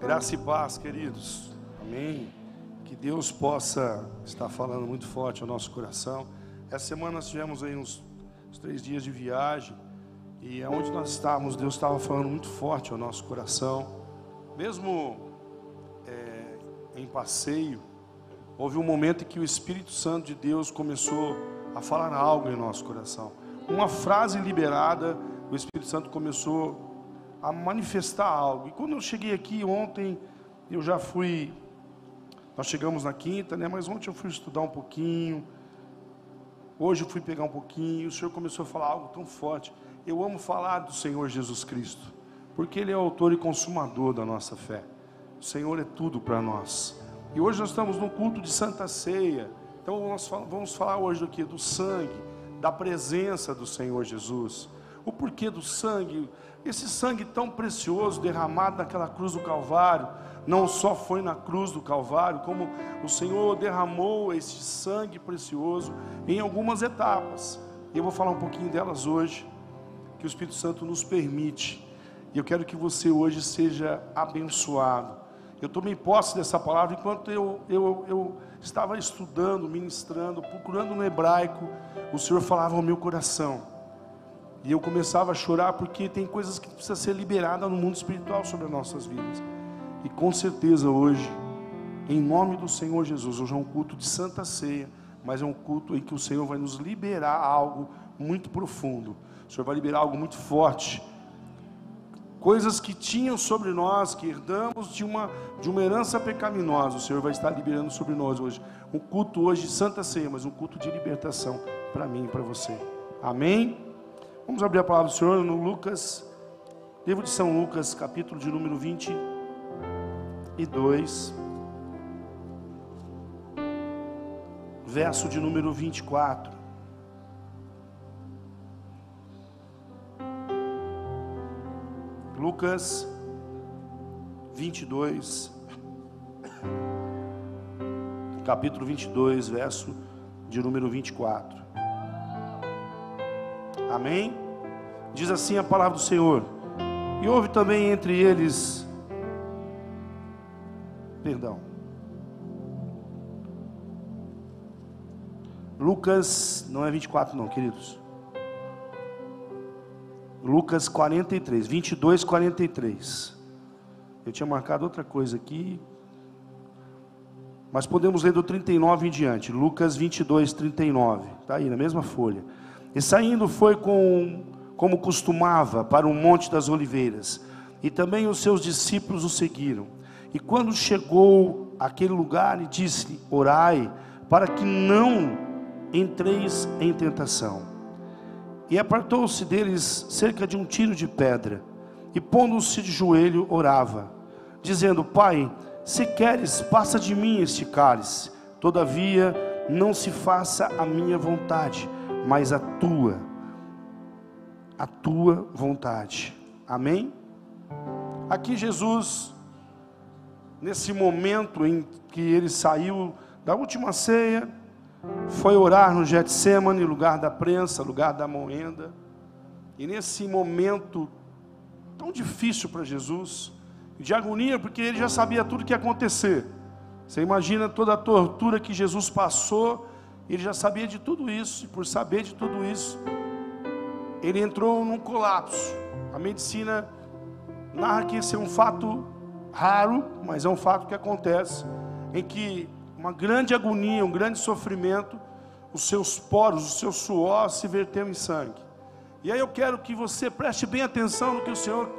Graça e paz, queridos. Amém. Que Deus possa estar falando muito forte ao nosso coração. Essa semana nós tivemos aí uns, uns três dias de viagem. E aonde nós estávamos, Deus estava falando muito forte ao nosso coração. Mesmo é, em passeio, houve um momento em que o Espírito Santo de Deus começou a falar algo em nosso coração. Uma frase liberada, o Espírito Santo começou a manifestar algo. E quando eu cheguei aqui ontem, eu já fui. Nós chegamos na quinta, né? Mas ontem eu fui estudar um pouquinho. Hoje eu fui pegar um pouquinho. O Senhor começou a falar algo tão forte. Eu amo falar do Senhor Jesus Cristo, porque Ele é o autor e consumador da nossa fé. O Senhor é tudo para nós. E hoje nós estamos no culto de Santa Ceia. Então nós vamos falar hoje do que? Do sangue, da presença do Senhor Jesus. O porquê do sangue, esse sangue tão precioso derramado naquela cruz do Calvário, não só foi na cruz do Calvário, como o Senhor derramou esse sangue precioso em algumas etapas. E eu vou falar um pouquinho delas hoje, que o Espírito Santo nos permite. E eu quero que você hoje seja abençoado. Eu tomei posse dessa palavra enquanto eu, eu, eu estava estudando, ministrando, procurando no hebraico, o Senhor falava ao meu coração. E eu começava a chorar porque tem coisas que precisam ser liberadas no mundo espiritual sobre as nossas vidas. E com certeza hoje, em nome do Senhor Jesus, hoje é um culto de santa ceia, mas é um culto em que o Senhor vai nos liberar algo muito profundo. O Senhor vai liberar algo muito forte. Coisas que tinham sobre nós, que herdamos de uma, de uma herança pecaminosa, o Senhor vai estar liberando sobre nós hoje. Um culto hoje de santa ceia, mas um culto de libertação para mim e para você. Amém? Vamos abrir a palavra do Senhor no Lucas, livro de São Lucas, capítulo de número 22, verso de número 24. Lucas 22, capítulo 22, verso de número 24. Amém? Diz assim a palavra do Senhor. E houve também entre eles, perdão, Lucas, não é 24 não, queridos. Lucas 43, 22, 43. Eu tinha marcado outra coisa aqui, mas podemos ler do 39 em diante. Lucas 22, 39. Está aí na mesma folha. E saindo foi com, como costumava para o Monte das Oliveiras. E também os seus discípulos o seguiram. E quando chegou àquele lugar, disse: Orai, para que não entreis em tentação. E apartou-se deles cerca de um tiro de pedra. E pondo-se de joelho, orava, dizendo: Pai, se queres, passa de mim este cálice. Todavia, não se faça a minha vontade, mas a tua, a tua vontade. Amém? Aqui Jesus, nesse momento em que ele saiu da última ceia, foi orar no Getsemane, lugar da prensa, lugar da moenda. E nesse momento tão difícil para Jesus, de agonia, porque ele já sabia tudo que ia acontecer. Você imagina toda a tortura que Jesus passou ele já sabia de tudo isso, e por saber de tudo isso, ele entrou num colapso. A medicina narra que esse é um fato raro, mas é um fato que acontece, em que uma grande agonia, um grande sofrimento, os seus poros, o seu suor se verteu em sangue. E aí eu quero que você preste bem atenção no que o Senhor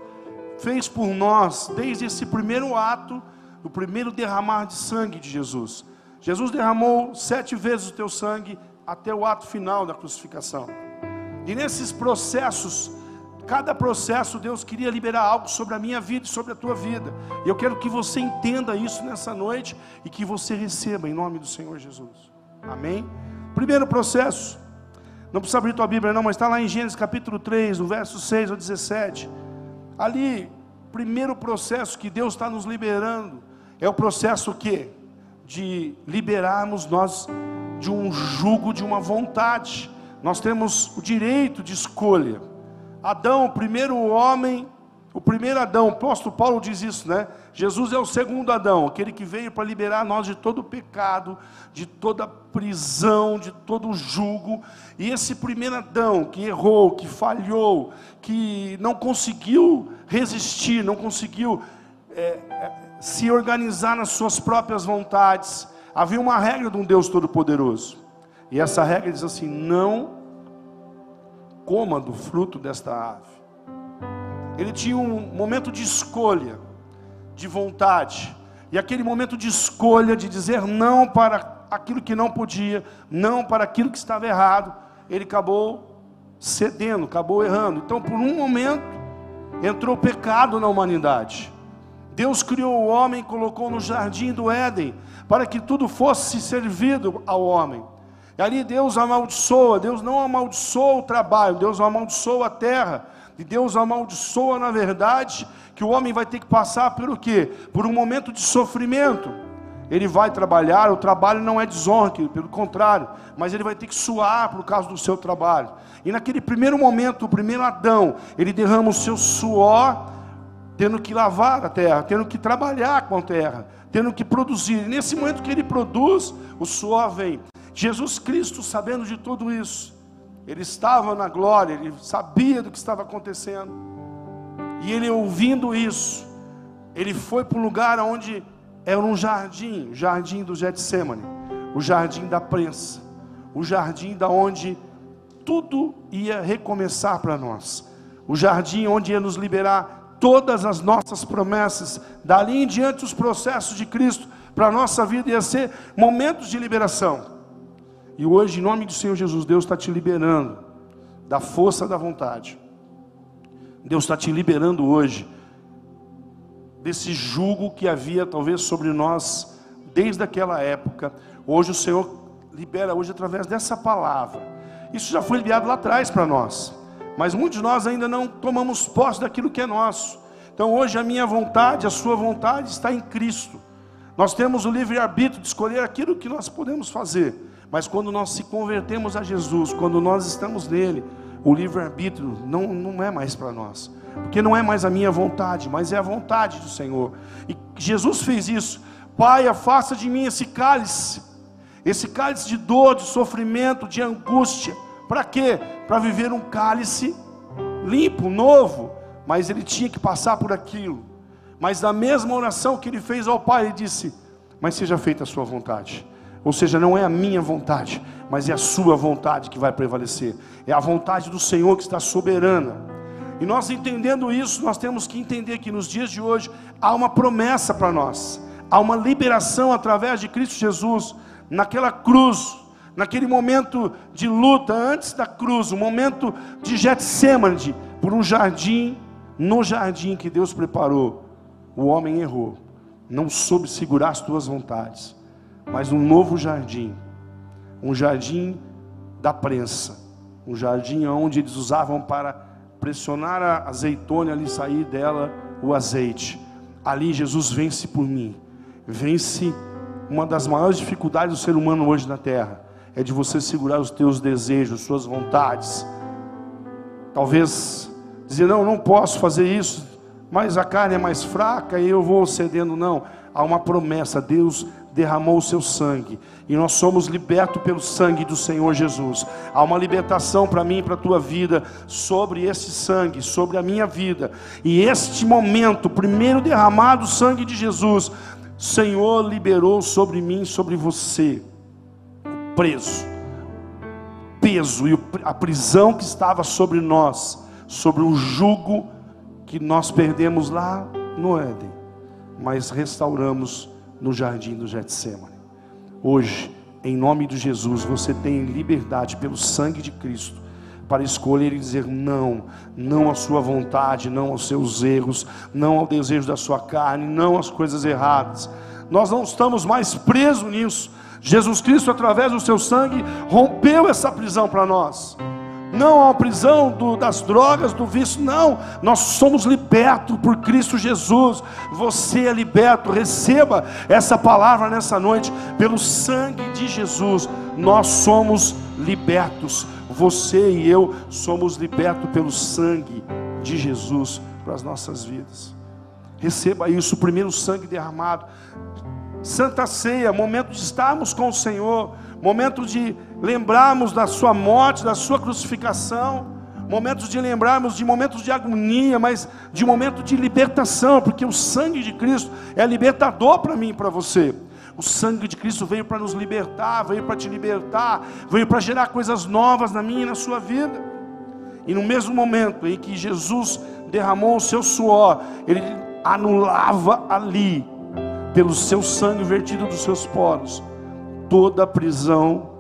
fez por nós, desde esse primeiro ato, o primeiro derramar de sangue de Jesus. Jesus derramou sete vezes o teu sangue até o ato final da crucificação. E nesses processos, cada processo Deus queria liberar algo sobre a minha vida e sobre a tua vida. E eu quero que você entenda isso nessa noite e que você receba em nome do Senhor Jesus. Amém? Primeiro processo. Não precisa abrir tua Bíblia não, mas está lá em Gênesis capítulo 3, no verso 6 ao 17. Ali, primeiro processo que Deus está nos liberando é o processo que de liberarmos nós de um jugo de uma vontade. Nós temos o direito de escolha. Adão, o primeiro homem, O primeiro Adão, o apóstolo Paulo diz isso, né? Jesus é o segundo Adão, aquele que veio para liberar nós de todo o pecado, de toda prisão, de todo o jugo. E esse primeiro Adão que errou, que falhou, que não conseguiu resistir, não conseguiu é, é, se organizar nas suas próprias vontades. Havia uma regra de um Deus Todo-Poderoso. E essa regra diz assim: não coma do fruto desta ave ele tinha um momento de escolha, de vontade, e aquele momento de escolha, de dizer não para aquilo que não podia, não para aquilo que estava errado, ele acabou cedendo, acabou errando. Então, por um momento, entrou pecado na humanidade. Deus criou o homem, colocou no jardim do Éden, para que tudo fosse servido ao homem. E ali Deus amaldiçoa, Deus não amaldiçoa o trabalho, Deus amaldiçoa a terra, e Deus amaldiçoa, na verdade, que o homem vai ter que passar por o quê? Por um momento de sofrimento. Ele vai trabalhar, o trabalho não é desonra, pelo contrário, mas ele vai ter que suar por causa do seu trabalho. E naquele primeiro momento, o primeiro Adão, ele derrama o seu suor, tendo que lavar a terra, tendo que trabalhar com a terra, tendo que produzir. E nesse momento que ele produz, o suor vem. Jesus Cristo, sabendo de tudo isso, ele estava na glória, ele sabia do que estava acontecendo. E ele ouvindo isso, ele foi para um lugar onde era um jardim, o jardim do Getsemane, o jardim da prensa, o jardim da onde tudo ia recomeçar para nós. O jardim onde ia nos liberar todas as nossas promessas, dali em diante os processos de Cristo para a nossa vida ia ser momentos de liberação. E hoje, em nome do Senhor Jesus, Deus está te liberando da força da vontade. Deus está te liberando hoje desse jugo que havia talvez sobre nós desde aquela época. Hoje o Senhor libera hoje através dessa palavra. Isso já foi liberado lá atrás para nós, mas muitos de nós ainda não tomamos posse daquilo que é nosso. Então hoje a minha vontade, a sua vontade está em Cristo. Nós temos o livre arbítrio de escolher aquilo que nós podemos fazer. Mas quando nós se convertemos a Jesus, quando nós estamos nele, o livre-arbítrio não, não é mais para nós. Porque não é mais a minha vontade, mas é a vontade do Senhor. E Jesus fez isso. Pai, afasta de mim esse cálice, esse cálice de dor, de sofrimento, de angústia. Para quê? Para viver um cálice limpo, novo. Mas ele tinha que passar por aquilo. Mas na mesma oração que ele fez ao Pai, ele disse: Mas seja feita a sua vontade. Ou seja, não é a minha vontade, mas é a sua vontade que vai prevalecer. É a vontade do Senhor que está soberana. E nós entendendo isso, nós temos que entender que nos dias de hoje há uma promessa para nós. Há uma liberação através de Cristo Jesus naquela cruz, naquele momento de luta antes da cruz, o momento de Getsemane, por um jardim, no jardim que Deus preparou. O homem errou, não soube segurar as tuas vontades mas um novo jardim, um jardim da prensa, um jardim onde eles usavam para pressionar a azeitona ali sair dela o azeite. Ali Jesus vence por mim, vence uma das maiores dificuldades do ser humano hoje na terra, é de você segurar os teus desejos, suas vontades. Talvez dizer, não, não posso fazer isso, mas a carne é mais fraca e eu vou cedendo. Não, há uma promessa, Deus derramou o seu sangue e nós somos libertos pelo sangue do Senhor Jesus. Há uma libertação para mim e para a tua vida sobre esse sangue, sobre a minha vida. E este momento, o primeiro derramado sangue de Jesus, Senhor liberou sobre mim, sobre você, o preso, peso e a prisão que estava sobre nós, sobre o jugo que nós perdemos lá no Éden, mas restauramos no jardim do Getsemane. Hoje, em nome de Jesus, você tem liberdade pelo sangue de Cristo para escolher e dizer não, não à sua vontade, não aos seus erros, não ao desejo da sua carne, não às coisas erradas. Nós não estamos mais presos nisso. Jesus Cristo, através do seu sangue, rompeu essa prisão para nós não a prisão do, das drogas, do vício, não. Nós somos libertos por Cristo Jesus. Você é liberto. Receba essa palavra nessa noite. Pelo sangue de Jesus, nós somos libertos. Você e eu somos libertos pelo sangue de Jesus para as nossas vidas. Receba isso, o primeiro sangue derramado. Santa Ceia, momento de estarmos com o Senhor, momento de lembrarmos da Sua morte, da Sua crucificação momentos de lembrarmos de momentos de agonia, mas de momento de libertação, porque o sangue de Cristo é libertador para mim e para você. O sangue de Cristo veio para nos libertar, veio para te libertar, veio para gerar coisas novas na minha e na sua vida. E no mesmo momento em que Jesus derramou o seu suor, ele anulava ali, pelo seu sangue vertido dos seus poros, toda a prisão,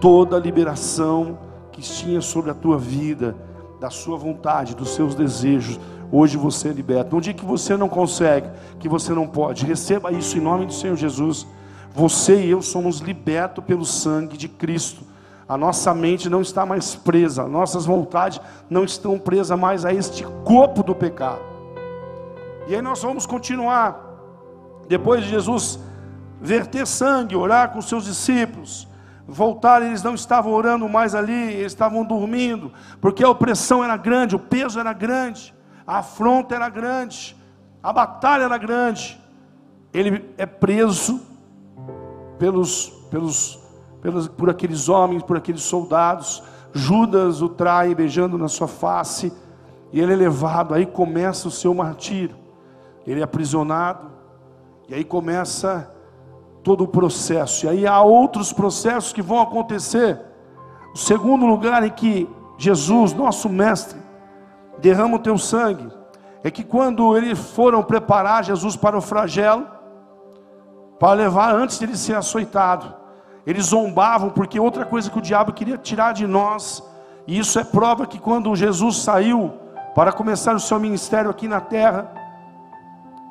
toda a liberação que tinha sobre a tua vida, da sua vontade, dos seus desejos. Hoje você é liberto. Um dia que você não consegue, que você não pode, receba isso em nome do Senhor Jesus. Você e eu somos libertos pelo sangue de Cristo. A nossa mente não está mais presa, nossas vontades não estão presas mais a este corpo do pecado. E aí nós vamos continuar. Depois de Jesus verter sangue, orar com seus discípulos, voltaram, eles não estavam orando mais ali, eles estavam dormindo, porque a opressão era grande, o peso era grande, a afronta era grande, a batalha era grande. Ele é preso pelos, pelos, pelos, por aqueles homens, por aqueles soldados. Judas o trai beijando na sua face, e ele é levado. Aí começa o seu martírio. Ele é aprisionado, e aí começa todo o processo. E aí há outros processos que vão acontecer. O segundo lugar em que Jesus, nosso mestre, derrama o teu sangue, é que quando eles foram preparar Jesus para o flagelo, para levar antes de ele ser açoitado, eles zombavam, porque outra coisa que o diabo queria tirar de nós, e isso é prova que quando Jesus saiu para começar o seu ministério aqui na terra,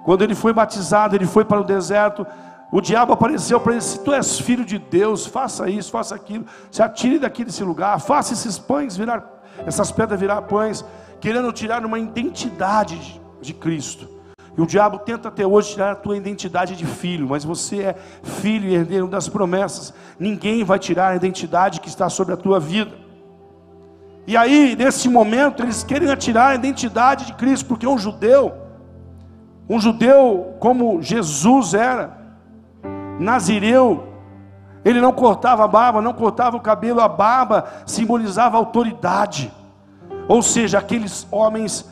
quando ele foi batizado, ele foi para o deserto, o diabo apareceu para ele: se tu és filho de Deus, faça isso, faça aquilo, se atire daqui desse lugar, faça esses pães virar, essas pedras virar pães, querendo tirar uma identidade de, Cristo. E o diabo tenta até hoje tirar a tua identidade de filho, mas você é filho e herdeiro das promessas. Ninguém vai tirar a identidade que está sobre a tua vida. E aí, nesse momento, eles querem tirar a identidade de Cristo, porque um judeu, um judeu como Jesus era, Nazireu, ele não cortava a barba, não cortava o cabelo, a barba simbolizava autoridade. Ou seja, aqueles homens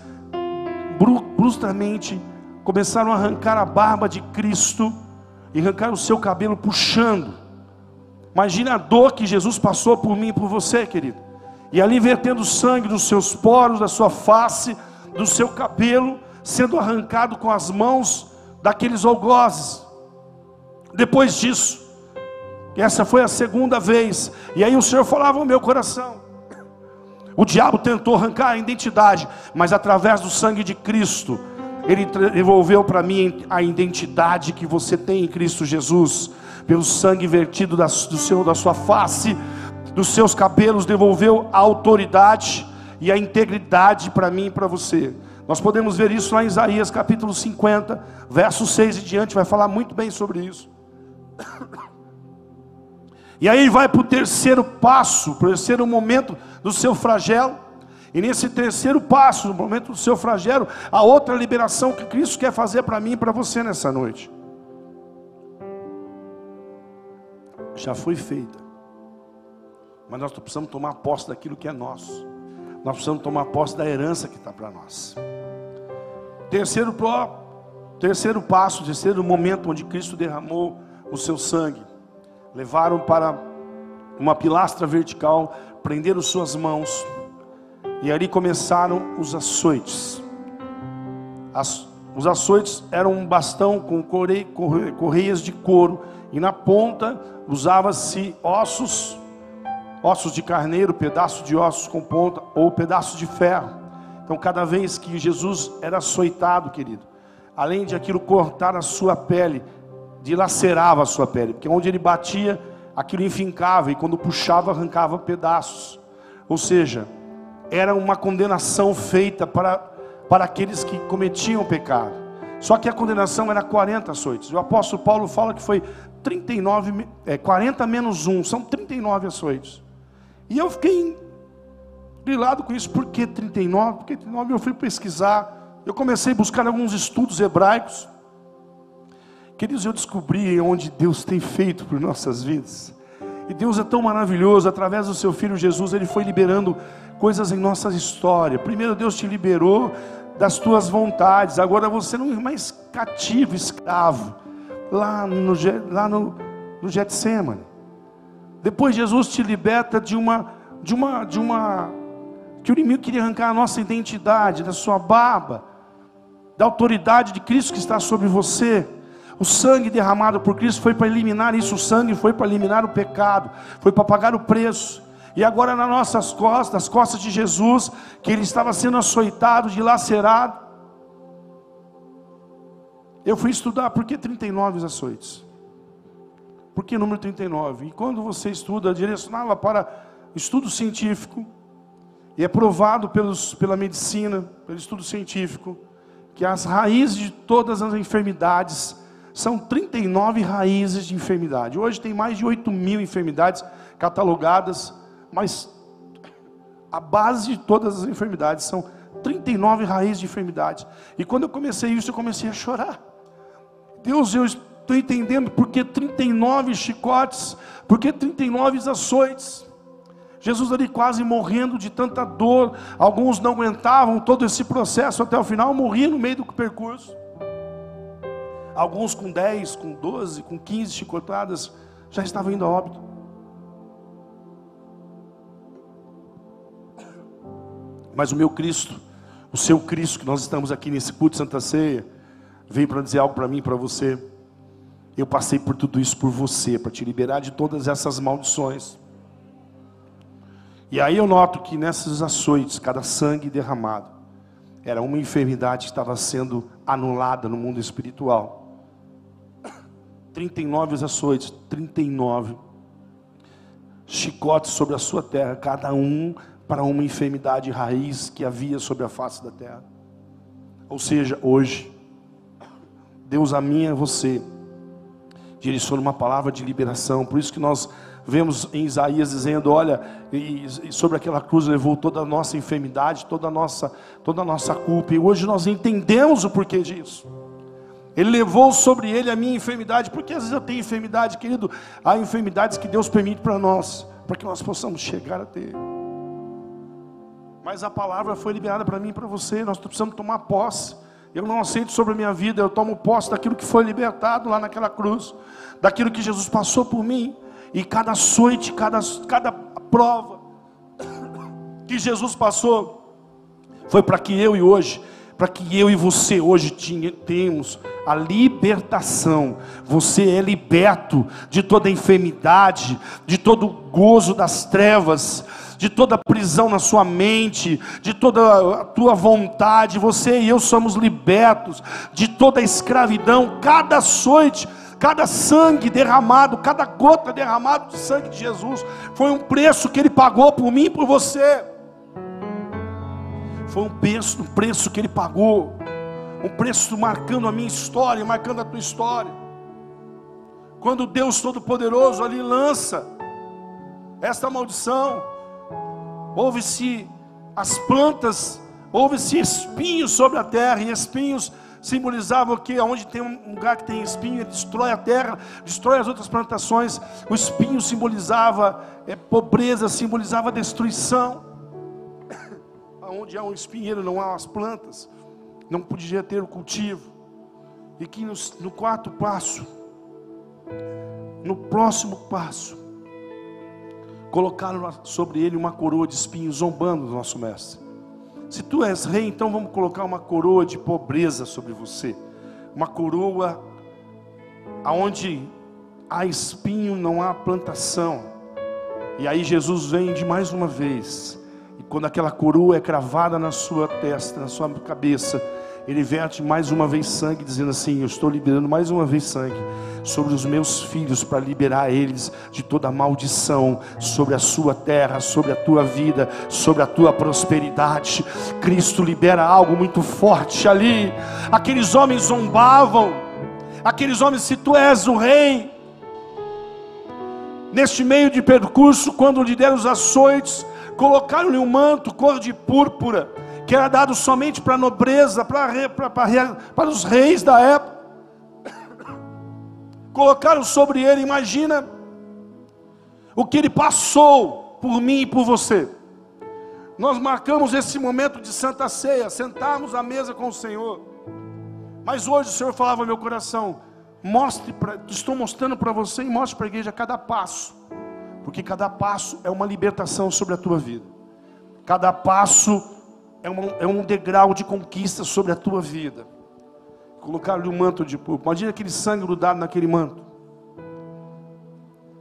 bruscamente começaram a arrancar a barba de Cristo e arrancar o seu cabelo puxando. Imagina a dor que Jesus passou por mim e por você, querido. E ali vertendo sangue dos seus poros, da sua face, do seu cabelo, sendo arrancado com as mãos daqueles algozes. Depois disso, essa foi a segunda vez, e aí o Senhor falava no meu coração. O diabo tentou arrancar a identidade, mas através do sangue de Cristo, ele devolveu para mim a identidade que você tem em Cristo Jesus, pelo sangue vertido da, do seu, da sua face, dos seus cabelos, devolveu a autoridade e a integridade para mim e para você. Nós podemos ver isso lá em Isaías capítulo 50, verso 6 e diante, vai falar muito bem sobre isso. E aí vai para o terceiro passo, para o terceiro momento do seu flagelo. E nesse terceiro passo, no momento do seu flagelo, a outra liberação que Cristo quer fazer para mim e para você nessa noite. Já foi feita. Mas nós precisamos tomar posse daquilo que é nosso. Nós precisamos tomar posse da herança que está para nós. Terceiro, terceiro passo, terceiro momento onde Cristo derramou o seu sangue. Levaram para uma pilastra vertical, prenderam suas mãos, e ali começaram os açoites. As, os açoites eram um bastão com correias de couro, e na ponta usava-se ossos, ossos de carneiro, pedaços de ossos com ponta, ou pedaços de ferro. Então, cada vez que Jesus era açoitado, querido, além de aquilo cortar a sua pele, dilacerava a sua pele, porque onde ele batia, aquilo enfincava, e quando puxava, arrancava pedaços. Ou seja, era uma condenação feita para, para aqueles que cometiam pecado. Só que a condenação era 40 açoites. O apóstolo Paulo fala que foi 39, é, 40 menos 1, são 39 açoites. E eu fiquei grilado com isso. Por que 39? Porque 39 eu fui pesquisar. Eu comecei a buscar alguns estudos hebraicos. Queridos, eu descobri onde Deus tem feito por nossas vidas. E Deus é tão maravilhoso, através do seu filho Jesus, ele foi liberando coisas em nossa história. Primeiro, Deus te liberou das tuas vontades, agora você não é mais cativo, escravo, lá no, lá no, no Getsemane. Depois, Jesus te liberta de uma, de uma, de uma, que o inimigo queria arrancar a nossa identidade, da sua barba, da autoridade de Cristo que está sobre você. O sangue derramado por Cristo foi para eliminar isso, o sangue foi para eliminar o pecado, foi para pagar o preço. E agora nas nossas costas, nas costas de Jesus, que ele estava sendo açoitado, dilacerado. Eu fui estudar por que 39 açoites? Por que número 39? E quando você estuda, direcionava para estudo científico, e é provado pelos, pela medicina, pelo estudo científico, que as raízes de todas as enfermidades são 39 raízes de enfermidade. Hoje tem mais de 8 mil enfermidades catalogadas, mas a base de todas as enfermidades são 39 raízes de enfermidade. E quando eu comecei isso, eu comecei a chorar. Deus, eu estou entendendo porque 39 chicotes, porque 39 açoites. Jesus ali quase morrendo de tanta dor, alguns não aguentavam todo esse processo até o final, morriam no meio do percurso alguns com 10, com 12, com 15 chicotadas, já estavam indo a óbito. Mas o meu Cristo, o seu Cristo, que nós estamos aqui nesse culto de Santa Ceia, veio para dizer algo para mim e para você. Eu passei por tudo isso por você, para te liberar de todas essas maldições. E aí eu noto que nessas açoites, cada sangue derramado, era uma enfermidade que estava sendo anulada no mundo espiritual. 39 os açoites, 39 chicotes sobre a sua terra, cada um para uma enfermidade raiz que havia sobre a face da terra. Ou seja, hoje, Deus a mim e a você direciona uma palavra de liberação. Por isso que nós vemos em Isaías dizendo, olha, sobre aquela cruz levou toda a nossa enfermidade, toda a nossa, toda a nossa culpa. E hoje nós entendemos o porquê disso. Ele levou sobre ele a minha enfermidade, porque às vezes eu tenho enfermidade, querido. Há enfermidades que Deus permite para nós, para que nós possamos chegar a ter. Mas a palavra foi liberada para mim e para você, nós precisamos tomar posse. Eu não aceito sobre a minha vida, eu tomo posse daquilo que foi libertado lá naquela cruz, daquilo que Jesus passou por mim, e cada açoite, cada, cada prova que Jesus passou, foi para que eu e hoje para que eu e você hoje tenhamos a libertação. Você é liberto de toda enfermidade, de todo gozo das trevas, de toda prisão na sua mente, de toda a tua vontade. Você e eu somos libertos de toda a escravidão. Cada açoite, cada sangue derramado, cada gota derramada de sangue de Jesus, foi um preço que Ele pagou por mim e por você. Foi um preço, um preço que ele pagou. Um preço marcando a minha história, marcando a tua história. Quando Deus Todo-Poderoso ali lança esta maldição, houve-se as plantas, houve-se espinhos sobre a terra, e espinhos simbolizavam que onde tem um lugar que tem espinho, ele destrói a terra, destrói as outras plantações. O espinho simbolizava é, pobreza, simbolizava destruição onde há um espinheiro não há as plantas, não podia ter o cultivo. E que no, no quarto passo, no próximo passo, colocaram sobre ele uma coroa de espinhos, zombando do nosso mestre. Se tu és rei, então vamos colocar uma coroa de pobreza sobre você, uma coroa aonde há espinho, não há plantação. E aí Jesus vem de mais uma vez quando aquela coroa é cravada na sua testa, na sua cabeça, ele verte mais uma vez sangue, dizendo assim: Eu estou liberando mais uma vez sangue sobre os meus filhos, para liberar eles de toda maldição sobre a sua terra, sobre a tua vida, sobre a tua prosperidade. Cristo libera algo muito forte ali. Aqueles homens zombavam, aqueles homens, se tu és o rei, neste meio de percurso, quando lhe deram os açoites, Colocaram-lhe um manto cor de púrpura, que era dado somente para a nobreza, para, para, os reis da época. Colocaram sobre ele, imagina o que ele passou por mim e por você. Nós marcamos esse momento de santa ceia, sentarmos à mesa com o Senhor. Mas hoje o Senhor falava ao meu coração: mostre, pra, estou mostrando para você e mostre para a igreja cada passo, porque cada passo é uma libertação sobre a tua vida, cada passo é, uma, é um degrau de conquista sobre a tua vida. Colocaram-lhe um manto de púrpura, imagina aquele sangue grudado naquele manto.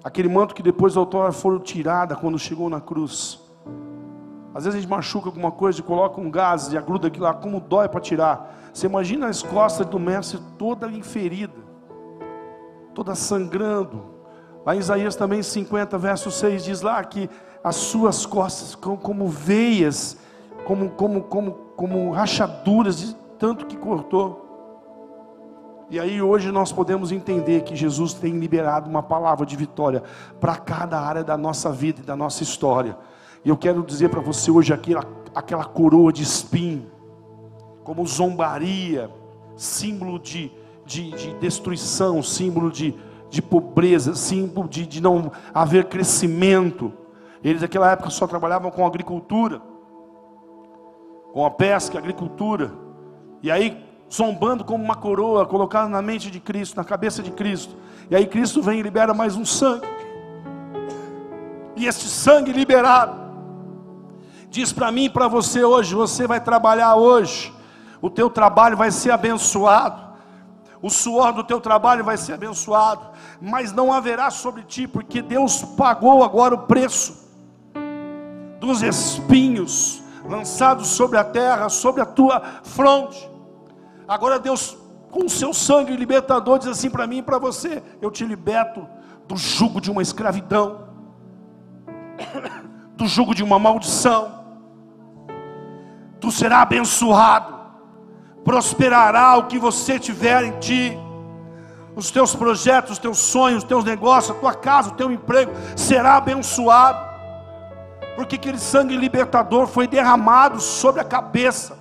Aquele manto que depois a autora foram tirada quando chegou na cruz. Às vezes a gente machuca alguma coisa e coloca um gás e agruda aquilo lá, como dói para tirar. Você imagina as costas do mestre toda ferida, toda sangrando. Lá em Isaías também 50, verso 6 diz lá que as suas costas como, como veias, como, como, como, como rachaduras tanto que cortou. E aí hoje nós podemos entender que Jesus tem liberado uma palavra de vitória para cada área da nossa vida e da nossa história. E eu quero dizer para você hoje aquela, aquela coroa de espinho, como zombaria, símbolo de, de, de destruição, símbolo de, de pobreza, símbolo de, de não haver crescimento. Eles naquela época só trabalhavam com agricultura, com a pesca, a agricultura. E aí zombando como uma coroa colocada na mente de Cristo, na cabeça de Cristo. E aí Cristo vem e libera mais um sangue. E este sangue liberado diz para mim e para você hoje, você vai trabalhar hoje. O teu trabalho vai ser abençoado. O suor do teu trabalho vai ser abençoado, mas não haverá sobre ti, porque Deus pagou agora o preço dos espinhos lançados sobre a terra, sobre a tua fronte. Agora Deus, com o seu sangue libertador, diz assim para mim e para você: Eu te liberto do jugo de uma escravidão, do jugo de uma maldição. Tu será abençoado, prosperará o que você tiver em ti os teus projetos, os teus sonhos, os teus negócios, a tua casa, o teu emprego será abençoado, porque aquele sangue libertador foi derramado sobre a cabeça,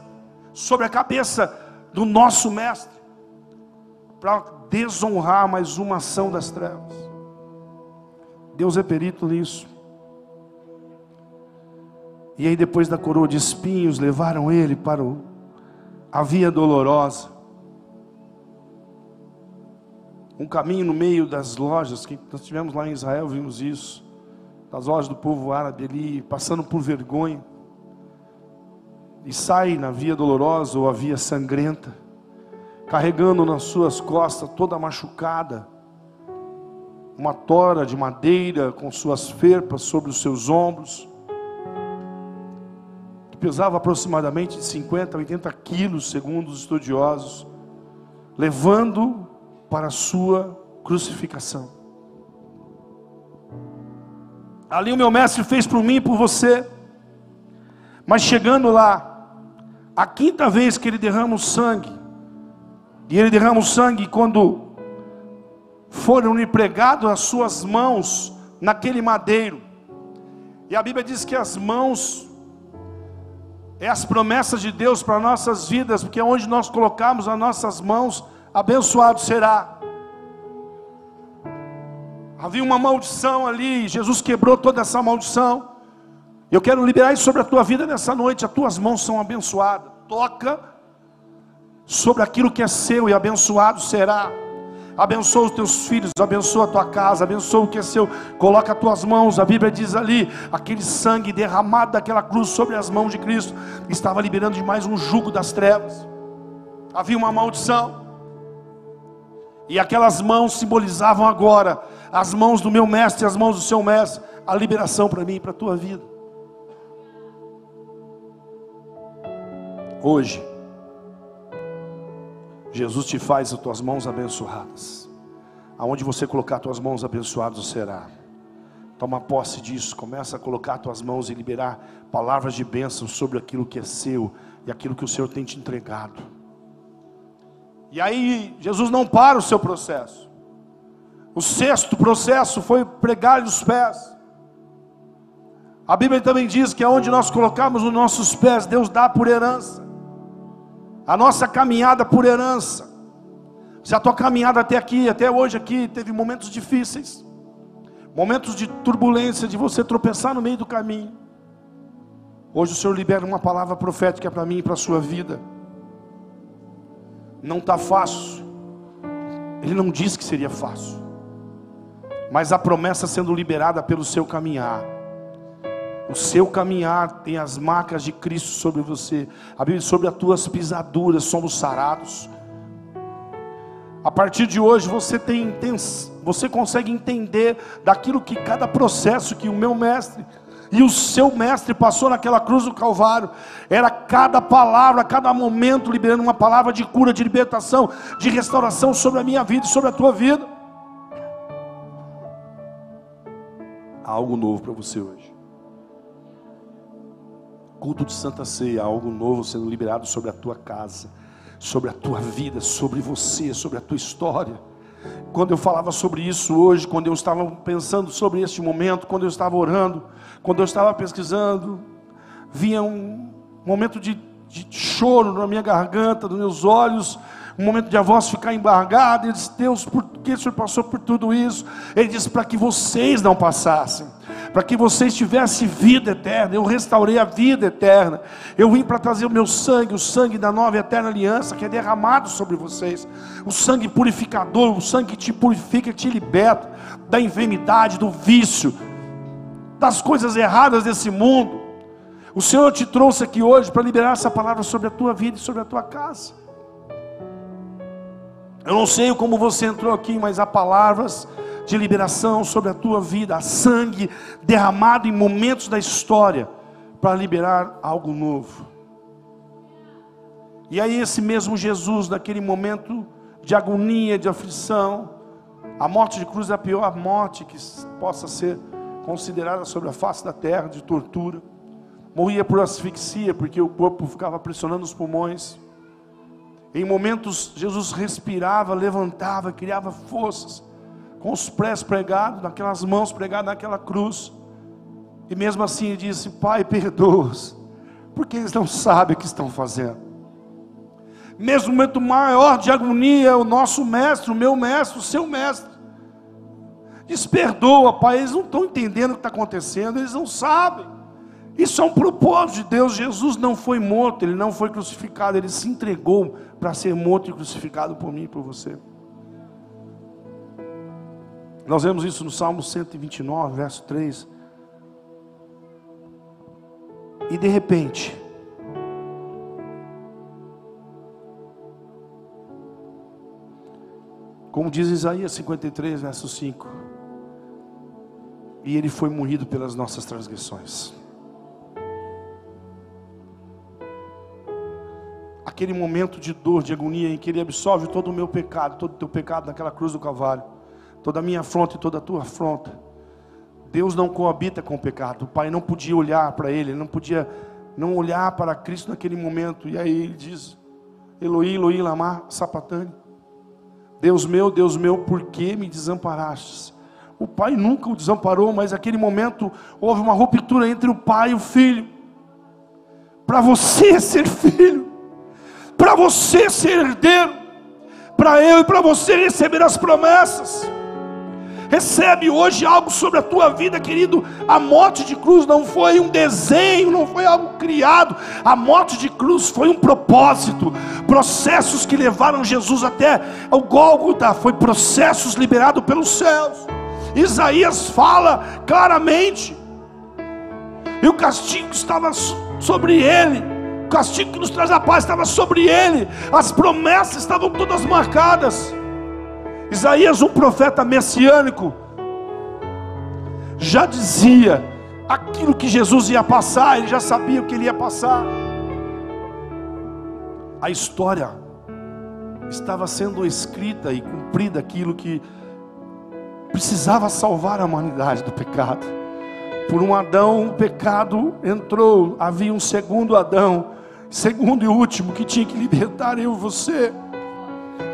sobre a cabeça do nosso mestre, para desonrar mais uma ação das trevas. Deus é perito nisso. E aí, depois da coroa de espinhos, levaram ele para o, a via dolorosa. Um caminho no meio das lojas, que nós tivemos lá em Israel, vimos isso. Das lojas do povo árabe ali, passando por vergonha e sai na via dolorosa ou a via sangrenta, carregando nas suas costas toda machucada, uma tora de madeira com suas ferpas sobre os seus ombros, que pesava aproximadamente 50 a 80 quilos, segundo os estudiosos, levando para a sua crucificação. Ali o meu mestre fez por mim e por você, mas chegando lá, a quinta vez que ele derrama o sangue, e ele derrama o sangue quando foram lhe pregados as suas mãos naquele madeiro. E a Bíblia diz que as mãos é as promessas de Deus para nossas vidas, porque onde nós colocamos as nossas mãos, abençoado será. Havia uma maldição ali, Jesus quebrou toda essa maldição. Eu quero liberar isso sobre a tua vida nessa noite. As tuas mãos são abençoadas. Toca sobre aquilo que é seu e abençoado será. Abençoa os teus filhos, abençoa a tua casa, abençoa o que é seu. Coloca as tuas mãos. A Bíblia diz ali: aquele sangue derramado daquela cruz sobre as mãos de Cristo estava liberando de mais um jugo das trevas. Havia uma maldição. E aquelas mãos simbolizavam agora as mãos do meu mestre, as mãos do seu mestre, a liberação para mim e para a tua vida. Hoje, Jesus te faz as tuas mãos abençoadas. Aonde você colocar as tuas mãos abençoadas será. Toma posse disso, começa a colocar as tuas mãos e liberar palavras de bênção sobre aquilo que é seu e aquilo que o Senhor tem te entregado. E aí, Jesus não para o seu processo. O sexto processo foi pregar-lhe os pés. A Bíblia também diz que aonde nós colocamos os nossos pés, Deus dá por herança. A nossa caminhada por herança. Se a tua caminhada até aqui, até hoje aqui, teve momentos difíceis, momentos de turbulência, de você tropeçar no meio do caminho. Hoje o Senhor libera uma palavra profética para mim e para a sua vida. Não está fácil. Ele não disse que seria fácil. Mas a promessa sendo liberada pelo seu caminhar. O seu caminhar tem as marcas de Cristo sobre você. A Bíblia sobre as tuas pisaduras somos sarados. A partir de hoje você tem, você consegue entender daquilo que cada processo que o meu mestre e o seu mestre passou naquela cruz do Calvário, era cada palavra, cada momento liberando uma palavra de cura, de libertação, de restauração sobre a minha vida e sobre a tua vida. Há algo novo para você hoje. Culto de Santa Ceia, algo novo sendo liberado sobre a tua casa sobre a tua vida, sobre você, sobre a tua história. Quando eu falava sobre isso hoje, quando eu estava pensando sobre este momento, quando eu estava orando, quando eu estava pesquisando, vinha um momento de, de choro na minha garganta, nos meus olhos, um momento de a voz ficar embargada. Ele disse: Deus, por que o Senhor passou por tudo isso? Ele disse: para que vocês não passassem para que vocês tivessem vida eterna. Eu restaurei a vida eterna. Eu vim para trazer o meu sangue, o sangue da nova e eterna aliança que é derramado sobre vocês. O sangue purificador, o sangue que te purifica, te liberta da enfermidade, do vício, das coisas erradas desse mundo. O Senhor te trouxe aqui hoje para liberar essa palavra sobre a tua vida e sobre a tua casa. Eu não sei como você entrou aqui, mas há palavras de liberação sobre a tua vida, há sangue derramado em momentos da história para liberar algo novo. E aí, esse mesmo Jesus, naquele momento de agonia, de aflição, a morte de cruz é a pior morte que possa ser considerada sobre a face da terra, de tortura. Morria por asfixia, porque o corpo ficava pressionando os pulmões. Em momentos, Jesus respirava, levantava, criava forças com os pés pregados, naquelas mãos pregadas naquela cruz. E mesmo assim ele disse: Pai, perdoa-os, porque eles não sabem o que estão fazendo. Mesmo momento maior de agonia, o nosso mestre, o meu mestre, o seu mestre, diz: Perdoa, Pai, eles não estão entendendo o que está acontecendo, eles não sabem. Isso é um propósito de Deus. Jesus não foi morto, ele não foi crucificado, ele se entregou para ser morto e crucificado por mim e por você. Nós vemos isso no Salmo 129, verso 3. E de repente, como diz Isaías 53, verso 5, e ele foi moído pelas nossas transgressões. Aquele momento de dor, de agonia, em que ele absolve todo o meu pecado, todo o teu pecado naquela cruz do Calvário toda a minha afronta e toda a tua afronta. Deus não coabita com o pecado. O pai não podia olhar para ele, ele não podia não olhar para Cristo naquele momento. E aí ele diz: Eloí, Eloí, lama sapatani. Deus meu, Deus meu, por que me desamparastes? O pai nunca o desamparou, mas naquele momento houve uma ruptura entre o pai e o filho. Para você ser filho, para você ser herdeiro, para eu e para você receber as promessas. Recebe hoje algo sobre a tua vida, querido. A morte de cruz não foi um desenho, não foi algo criado. A morte de cruz foi um propósito. Processos que levaram Jesus até o Gólgota, foi processos liberados pelos céus. Isaías fala claramente. E o castigo estava sobre ele. O castigo que nos traz a paz estava sobre ele. As promessas estavam todas marcadas. Isaías, um profeta messiânico, já dizia aquilo que Jesus ia passar, ele já sabia o que ele ia passar. A história estava sendo escrita e cumprida aquilo que precisava salvar a humanidade do pecado. Por um Adão, o pecado entrou, havia um segundo Adão, segundo e último, que tinha que libertar eu e você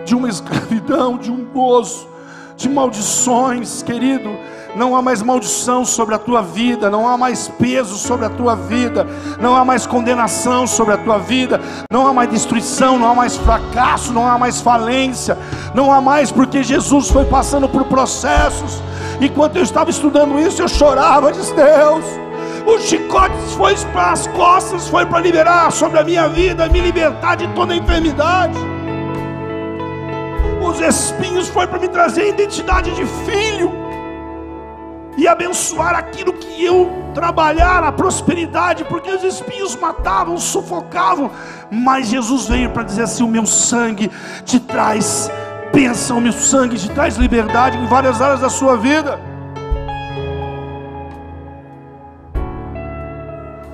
de uma escravidão, de um gozo, de maldições, querido, não há mais maldição sobre a tua vida, não há mais peso sobre a tua vida, não há mais condenação sobre a tua vida, não há mais destruição, não há mais fracasso, não há mais falência, não há mais porque Jesus foi passando por processos. Enquanto eu estava estudando isso, eu chorava, disse Deus. O chicote foi para as costas, foi para liberar sobre a minha vida, me libertar de toda enfermidade. Os espinhos foi para me trazer a identidade de filho e abençoar aquilo que eu trabalhar, a prosperidade, porque os espinhos matavam, sufocavam, mas Jesus veio para dizer assim: o meu sangue te traz bênção, o meu sangue te traz liberdade em várias áreas da sua vida.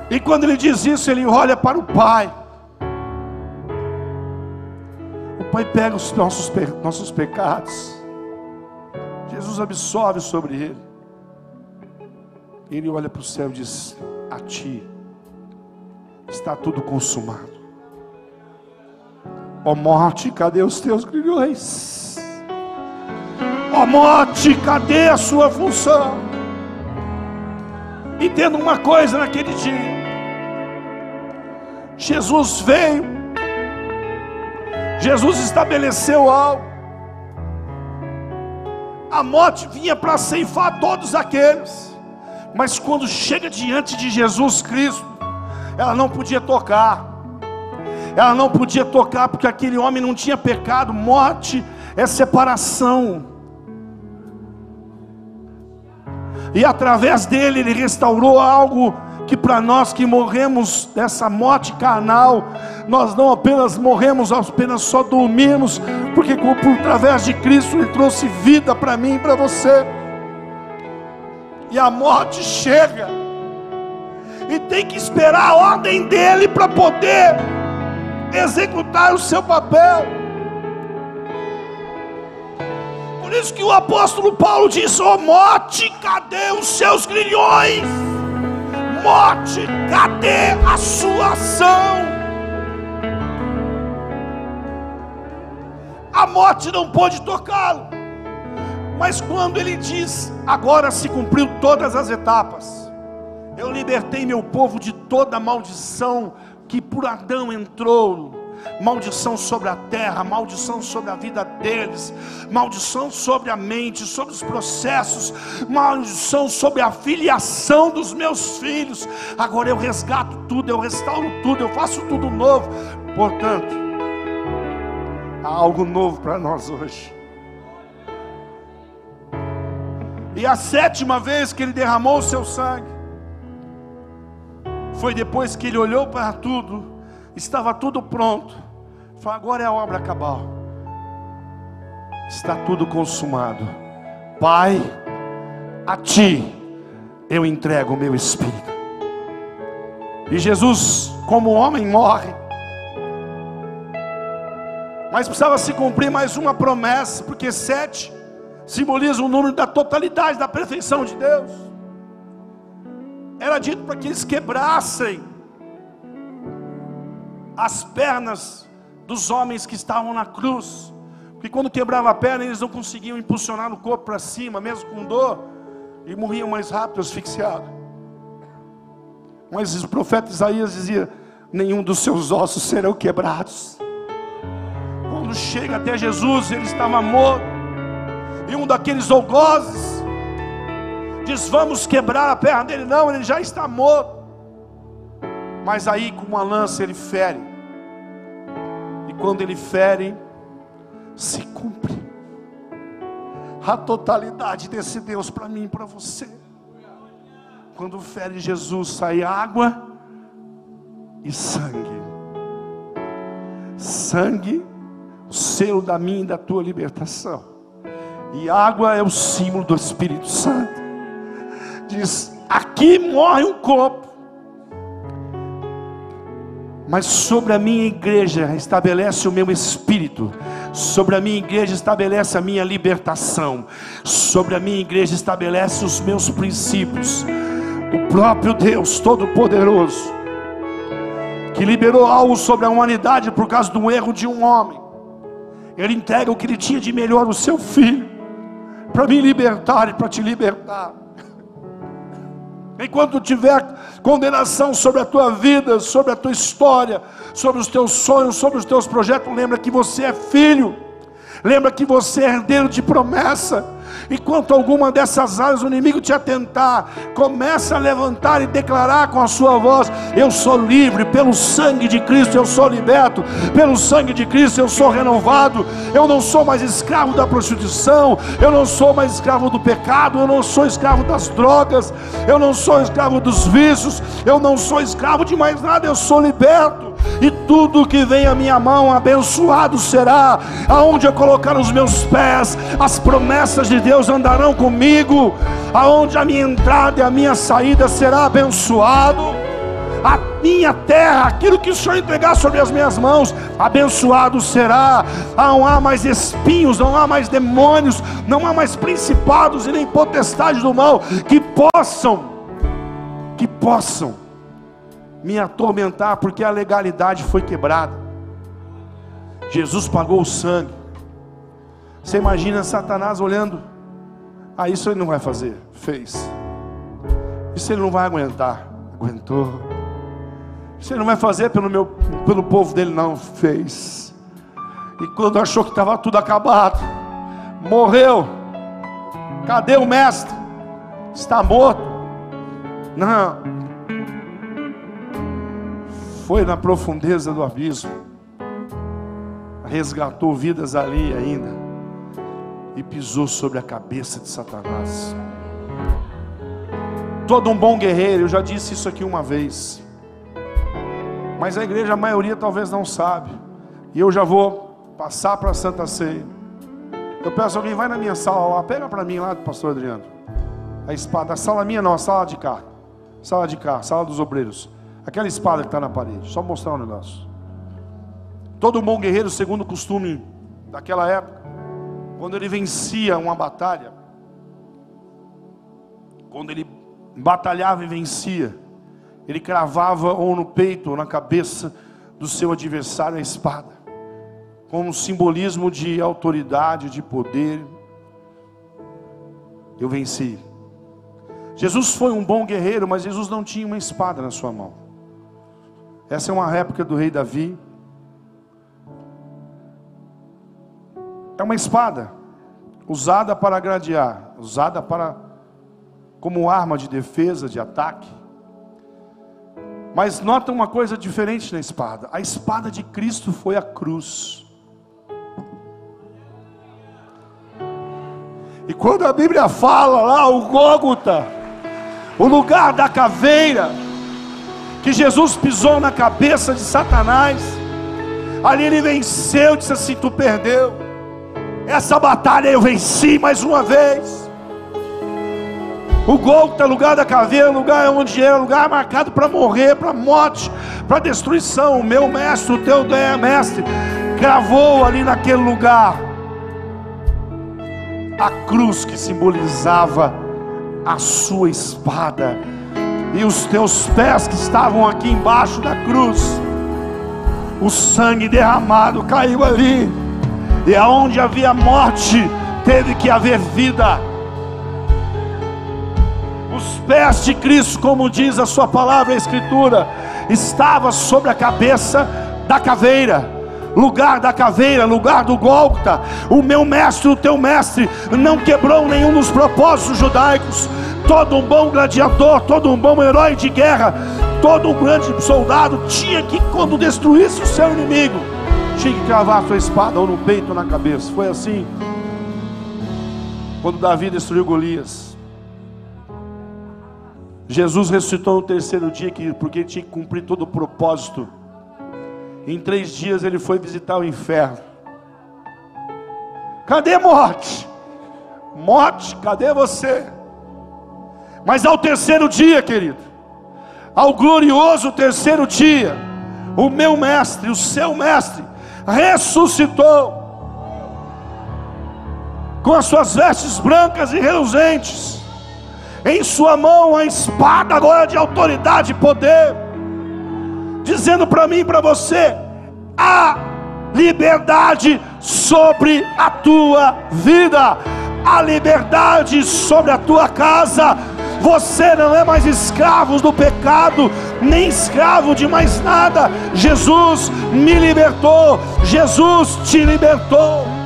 E quando ele diz isso, ele olha para o Pai. O Pai pega os nossos, nossos pecados, Jesus absolve sobre ele. Ele olha para o céu e diz: A ti está tudo consumado. Ó morte, cadê os teus grilhões? Ó morte, cadê a sua função? Entenda uma coisa naquele dia. Jesus veio, Jesus estabeleceu algo. A morte vinha para ceifar todos aqueles mas quando chega diante de Jesus Cristo, ela não podia tocar. Ela não podia tocar porque aquele homem não tinha pecado. Morte é separação. E através dele ele restaurou algo que para nós que morremos dessa morte carnal, nós não apenas morremos, apenas só dormimos, porque por, através de Cristo ele trouxe vida para mim e para você e a morte chega, e tem que esperar a ordem dele para poder executar o seu papel. Por isso que o apóstolo Paulo diz: Ó oh, morte, cadê os seus grilhões? Morte, cadê a sua ação? A morte não pode tocá-lo. Mas quando ele diz, agora se cumpriu todas as etapas, eu libertei meu povo de toda maldição que por Adão entrou, maldição sobre a terra, maldição sobre a vida deles, maldição sobre a mente, sobre os processos, maldição sobre a filiação dos meus filhos. Agora eu resgato tudo, eu restauro tudo, eu faço tudo novo. Portanto, há algo novo para nós hoje. E a sétima vez que ele derramou o seu sangue, foi depois que ele olhou para tudo, estava tudo pronto. Falou: agora é a obra cabal, está tudo consumado. Pai, a ti eu entrego o meu espírito. E Jesus, como homem, morre. Mas precisava se cumprir mais uma promessa, porque sete simboliza o número da totalidade da perfeição de Deus. Era dito para que eles quebrassem as pernas dos homens que estavam na cruz, porque quando quebrava a perna, eles não conseguiam impulsionar o corpo para cima, mesmo com dor, e morriam mais rápido, asfixiados. Mas o profeta Isaías dizia: nenhum dos seus ossos serão quebrados. Quando chega até Jesus, ele estava morto e um daqueles algozes diz: Vamos quebrar a perna dele. Não, ele já está morto. Mas aí, com uma lança, ele fere. E quando ele fere, se cumpre a totalidade desse Deus para mim e para você. Quando fere Jesus, sai água e sangue. Sangue, o selo da minha e da tua libertação. E água é o símbolo do Espírito Santo. Diz: aqui morre um corpo, mas sobre a minha igreja estabelece o meu espírito. Sobre a minha igreja estabelece a minha libertação. Sobre a minha igreja estabelece os meus princípios. O próprio Deus Todo-Poderoso, que liberou algo sobre a humanidade por causa do erro de um homem, ele entrega o que ele tinha de melhor, o seu filho para me libertar e para te libertar. Enquanto tiver condenação sobre a tua vida, sobre a tua história, sobre os teus sonhos, sobre os teus projetos, lembra que você é filho, lembra que você é herdeiro de promessa Enquanto alguma dessas áreas o inimigo te atentar, começa a levantar e declarar com a sua voz: Eu sou livre, pelo sangue de Cristo eu sou liberto, pelo sangue de Cristo eu sou renovado. Eu não sou mais escravo da prostituição, eu não sou mais escravo do pecado, eu não sou escravo das drogas, eu não sou escravo dos vícios, eu não sou escravo de mais nada, eu sou liberto e tudo que vem à minha mão abençoado será. Aonde eu colocar os meus pés, as promessas de Deus andarão comigo. Aonde a minha entrada e a minha saída será abençoado. A minha terra, aquilo que o Senhor entregar sobre as minhas mãos, abençoado será. Não há mais espinhos, não há mais demônios, não há mais principados e nem potestades do mal que possam, que possam me atormentar, porque a legalidade foi quebrada. Jesus pagou o sangue. Você imagina Satanás olhando, ah, isso ele não vai fazer, fez. Isso ele não vai aguentar, aguentou. Isso ele não vai fazer pelo meu, pelo povo dele, não, fez. E quando achou que estava tudo acabado, morreu. Cadê o mestre? Está morto. Não, foi na profundeza do abismo, resgatou vidas ali ainda e pisou sobre a cabeça de Satanás. Todo um bom guerreiro, eu já disse isso aqui uma vez, mas a igreja, a maioria talvez não sabe, e eu já vou passar para a Santa Ceia. Eu peço alguém, vai na minha sala lá, pega para mim lá pastor Adriano, a espada, a sala minha não, a sala de cá, sala de cá, sala dos obreiros. Aquela espada que está na parede. Só mostrar um negócio. Todo bom guerreiro, segundo o costume daquela época, quando ele vencia uma batalha, quando ele batalhava e vencia, ele cravava ou no peito ou na cabeça do seu adversário a espada, como um simbolismo de autoridade, de poder. Eu venci. Jesus foi um bom guerreiro, mas Jesus não tinha uma espada na sua mão. Essa é uma réplica do rei Davi. É uma espada usada para gradear, usada para como arma de defesa, de ataque. Mas nota uma coisa diferente na espada. A espada de Cristo foi a cruz. E quando a Bíblia fala lá o Gólgota, o lugar da caveira, que Jesus pisou na cabeça de Satanás. Ali ele venceu, disse assim: Tu perdeu. Essa batalha eu venci mais uma vez. O Golgota, lugar da caveira, lugar onde era, lugar marcado para morrer, para morte, para destruição. O meu mestre, o teu mestre, gravou ali naquele lugar a cruz que simbolizava a sua espada e os teus pés que estavam aqui embaixo da cruz, o sangue derramado caiu ali, e aonde havia morte, teve que haver vida. Os pés de Cristo, como diz a Sua palavra, a Escritura, estava sobre a cabeça da caveira lugar da caveira, lugar do Gólgota. O meu mestre, o teu mestre, não quebrou nenhum dos propósitos judaicos, todo um bom gladiador, todo um bom herói de guerra, todo um grande soldado tinha que, quando destruísse o seu inimigo, tinha que cravar a sua espada ou no peito ou na cabeça. Foi assim quando Davi destruiu Golias. Jesus ressuscitou no terceiro dia, porque ele tinha que cumprir todo o propósito. Em três dias ele foi visitar o inferno. Cadê morte? Morte, cadê você? Mas ao terceiro dia, querido, ao glorioso terceiro dia, o meu mestre, o seu mestre, ressuscitou. Com as suas vestes brancas e reluzentes, em sua mão a espada agora de autoridade e poder, dizendo para mim e para você: há liberdade sobre a tua vida. A liberdade sobre a tua casa. Você não é mais escravo do pecado, nem escravo de mais nada. Jesus me libertou, Jesus te libertou.